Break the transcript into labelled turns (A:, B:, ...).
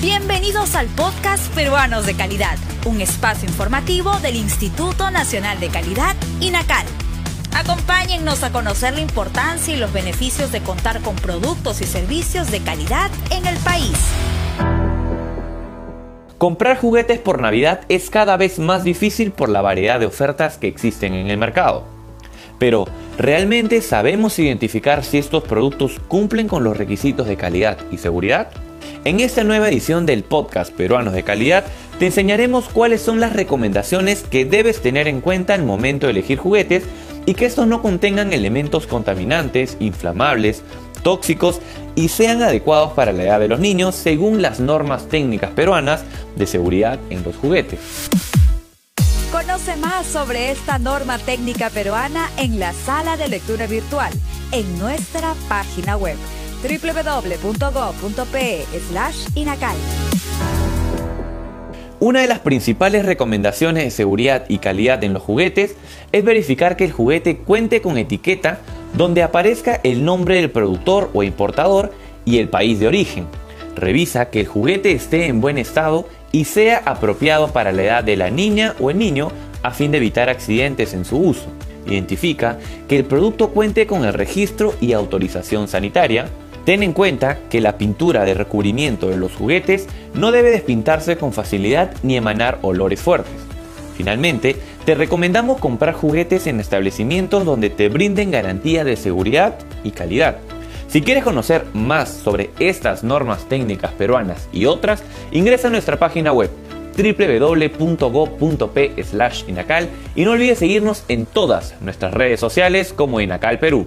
A: Bienvenidos al podcast Peruanos de Calidad, un espacio informativo del Instituto Nacional de Calidad, INACAL. Acompáñennos a conocer la importancia y los beneficios de contar con productos y servicios de calidad en el país.
B: Comprar juguetes por Navidad es cada vez más difícil por la variedad de ofertas que existen en el mercado. Pero, ¿realmente sabemos identificar si estos productos cumplen con los requisitos de calidad y seguridad? En esta nueva edición del podcast Peruanos de Calidad te enseñaremos cuáles son las recomendaciones que debes tener en cuenta al momento de elegir juguetes y que estos no contengan elementos contaminantes, inflamables, tóxicos y sean adecuados para la edad de los niños según las normas técnicas peruanas de seguridad en los juguetes.
A: Conoce más sobre esta norma técnica peruana en la sala de lectura virtual en nuestra página web www.gov.pe/inacal.
B: Una de las principales recomendaciones de seguridad y calidad en los juguetes es verificar que el juguete cuente con etiqueta donde aparezca el nombre del productor o importador y el país de origen. Revisa que el juguete esté en buen estado y sea apropiado para la edad de la niña o el niño a fin de evitar accidentes en su uso. Identifica que el producto cuente con el registro y autorización sanitaria, Ten en cuenta que la pintura de recubrimiento de los juguetes no debe despintarse con facilidad ni emanar olores fuertes. Finalmente, te recomendamos comprar juguetes en establecimientos donde te brinden garantía de seguridad y calidad. Si quieres conocer más sobre estas normas técnicas peruanas y otras, ingresa a nuestra página web www.go.p/inacal y no olvides seguirnos en todas nuestras redes sociales como Inacal Perú.